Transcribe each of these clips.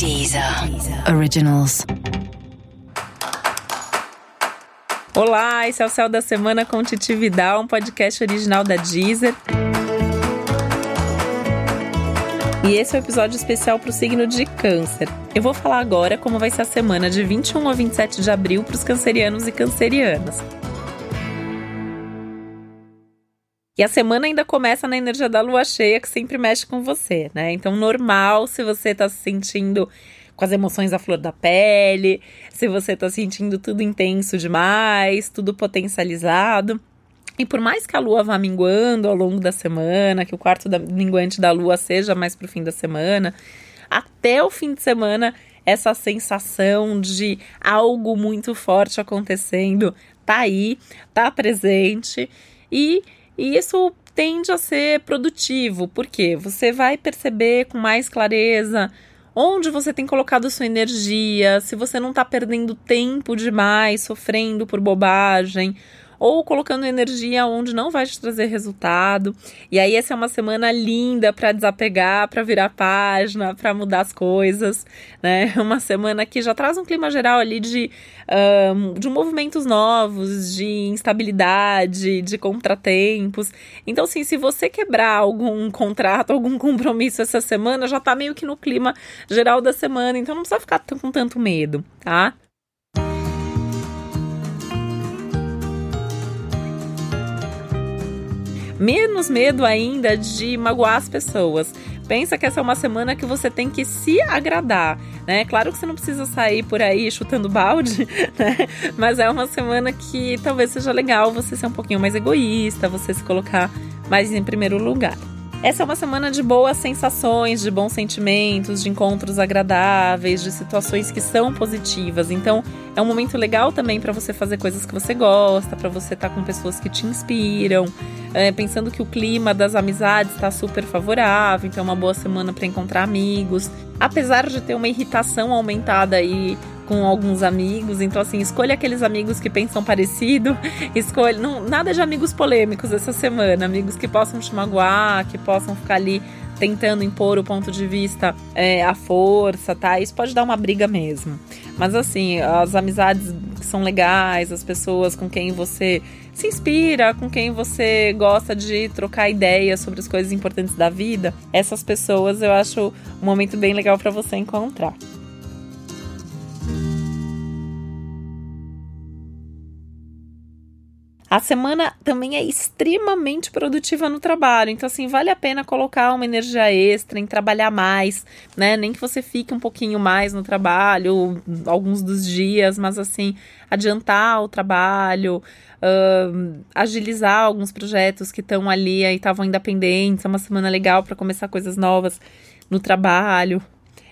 Deezer Originals. Olá, esse é o Céu da Semana com Titi Vidal, um podcast original da Deezer. E esse é o um episódio especial para o signo de Câncer. Eu vou falar agora como vai ser a semana de 21 a 27 de abril para os cancerianos e cancerianas. E a semana ainda começa na energia da lua cheia, que sempre mexe com você, né? Então, normal se você tá se sentindo com as emoções à flor da pele, se você tá sentindo tudo intenso demais, tudo potencializado. E por mais que a lua vá minguando ao longo da semana, que o quarto da, minguante da lua seja mais pro fim da semana, até o fim de semana, essa sensação de algo muito forte acontecendo tá aí, tá presente e e isso tende a ser produtivo, porque você vai perceber com mais clareza onde você tem colocado sua energia, se você não está perdendo tempo demais, sofrendo por bobagem, ou colocando energia onde não vai te trazer resultado. E aí essa é uma semana linda para desapegar, para virar página, para mudar as coisas, né? Uma semana que já traz um clima geral ali de, um, de movimentos novos, de instabilidade, de contratempos. Então, assim, se você quebrar algum contrato, algum compromisso essa semana, já tá meio que no clima geral da semana, então não precisa ficar com tanto medo, tá? Menos medo ainda de magoar as pessoas. Pensa que essa é uma semana que você tem que se agradar, né? Claro que você não precisa sair por aí chutando balde, né? Mas é uma semana que talvez seja legal você ser um pouquinho mais egoísta, você se colocar mais em primeiro lugar. Essa é uma semana de boas sensações, de bons sentimentos, de encontros agradáveis, de situações que são positivas. Então, é um momento legal também para você fazer coisas que você gosta, para você estar tá com pessoas que te inspiram, é, pensando que o clima das amizades está super favorável, então é uma boa semana para encontrar amigos. Apesar de ter uma irritação aumentada aí com alguns amigos. Então, assim, escolha aqueles amigos que pensam parecido. Escolha. Não, nada de amigos polêmicos essa semana. Amigos que possam te magoar, que possam ficar ali tentando impor o ponto de vista é, à força, tá? Isso pode dar uma briga mesmo. Mas assim, as amizades são legais, as pessoas com quem você se inspira, com quem você gosta de trocar ideias sobre as coisas importantes da vida, essas pessoas eu acho um momento bem legal para você encontrar. A semana também é extremamente produtiva no trabalho, então assim, vale a pena colocar uma energia extra em trabalhar mais, né? Nem que você fique um pouquinho mais no trabalho, alguns dos dias, mas assim, adiantar o trabalho, uh, agilizar alguns projetos que estão ali e estavam ainda pendentes. É uma semana legal para começar coisas novas no trabalho.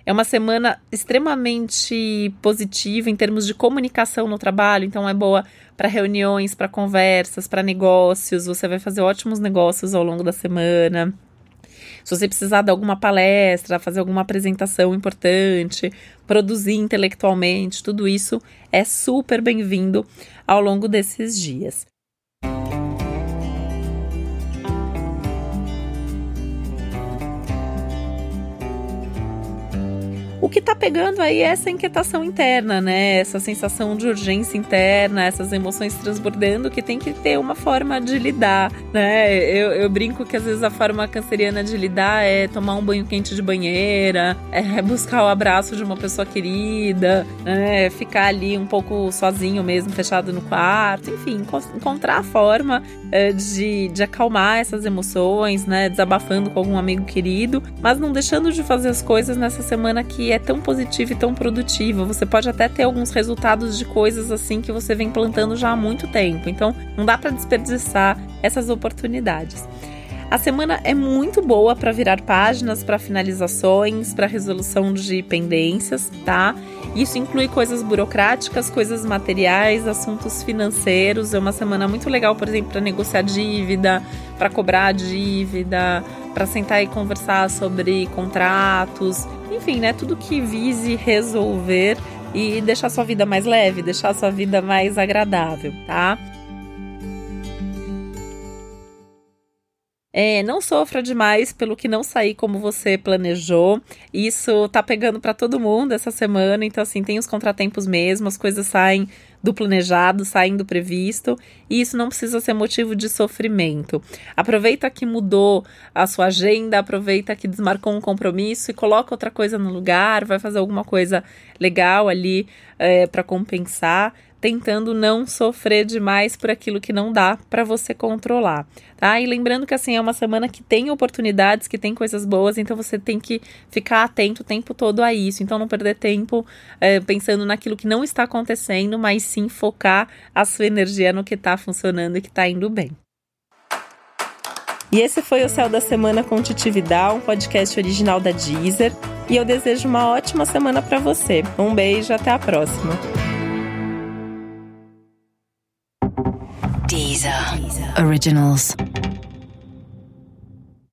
É uma semana extremamente positiva em termos de comunicação no trabalho, então é boa para reuniões, para conversas, para negócios. Você vai fazer ótimos negócios ao longo da semana. Se você precisar de alguma palestra, fazer alguma apresentação importante, produzir intelectualmente, tudo isso é super bem-vindo ao longo desses dias. O que tá pegando aí é essa inquietação interna, né? Essa sensação de urgência interna, essas emoções transbordando que tem que ter uma forma de lidar, né? Eu, eu brinco que às vezes a forma canceriana de lidar é tomar um banho quente de banheira, é buscar o abraço de uma pessoa querida, né? Ficar ali um pouco sozinho mesmo, fechado no quarto, enfim, encontrar a forma é, de, de acalmar essas emoções, né? Desabafando com algum amigo querido, mas não deixando de fazer as coisas nessa semana que é tão positiva e tão produtiva. Você pode até ter alguns resultados de coisas assim que você vem plantando já há muito tempo. Então, não dá para desperdiçar essas oportunidades. A semana é muito boa para virar páginas, para finalizações, para resolução de pendências, tá? Isso inclui coisas burocráticas, coisas materiais, assuntos financeiros. É uma semana muito legal, por exemplo, para negociar dívida, para cobrar dívida, para sentar e conversar sobre contratos, enfim, né? Tudo que vise resolver e deixar sua vida mais leve, deixar sua vida mais agradável, tá? É, não sofra demais pelo que não sair como você planejou. Isso tá pegando para todo mundo essa semana, então assim, tem os contratempos mesmo, as coisas saem do planejado, saem do previsto, e isso não precisa ser motivo de sofrimento. Aproveita que mudou a sua agenda, aproveita que desmarcou um compromisso e coloca outra coisa no lugar, vai fazer alguma coisa legal ali é, para compensar tentando não sofrer demais por aquilo que não dá para você controlar, tá? E lembrando que assim é uma semana que tem oportunidades, que tem coisas boas, então você tem que ficar atento o tempo todo a isso. Então não perder tempo é, pensando naquilo que não está acontecendo, mas sim focar a sua energia no que está funcionando e que está indo bem. E esse foi o Céu da Semana com Titi Vidal, um podcast original da Deezer. E eu desejo uma ótima semana para você. Um beijo, até a próxima. Originals.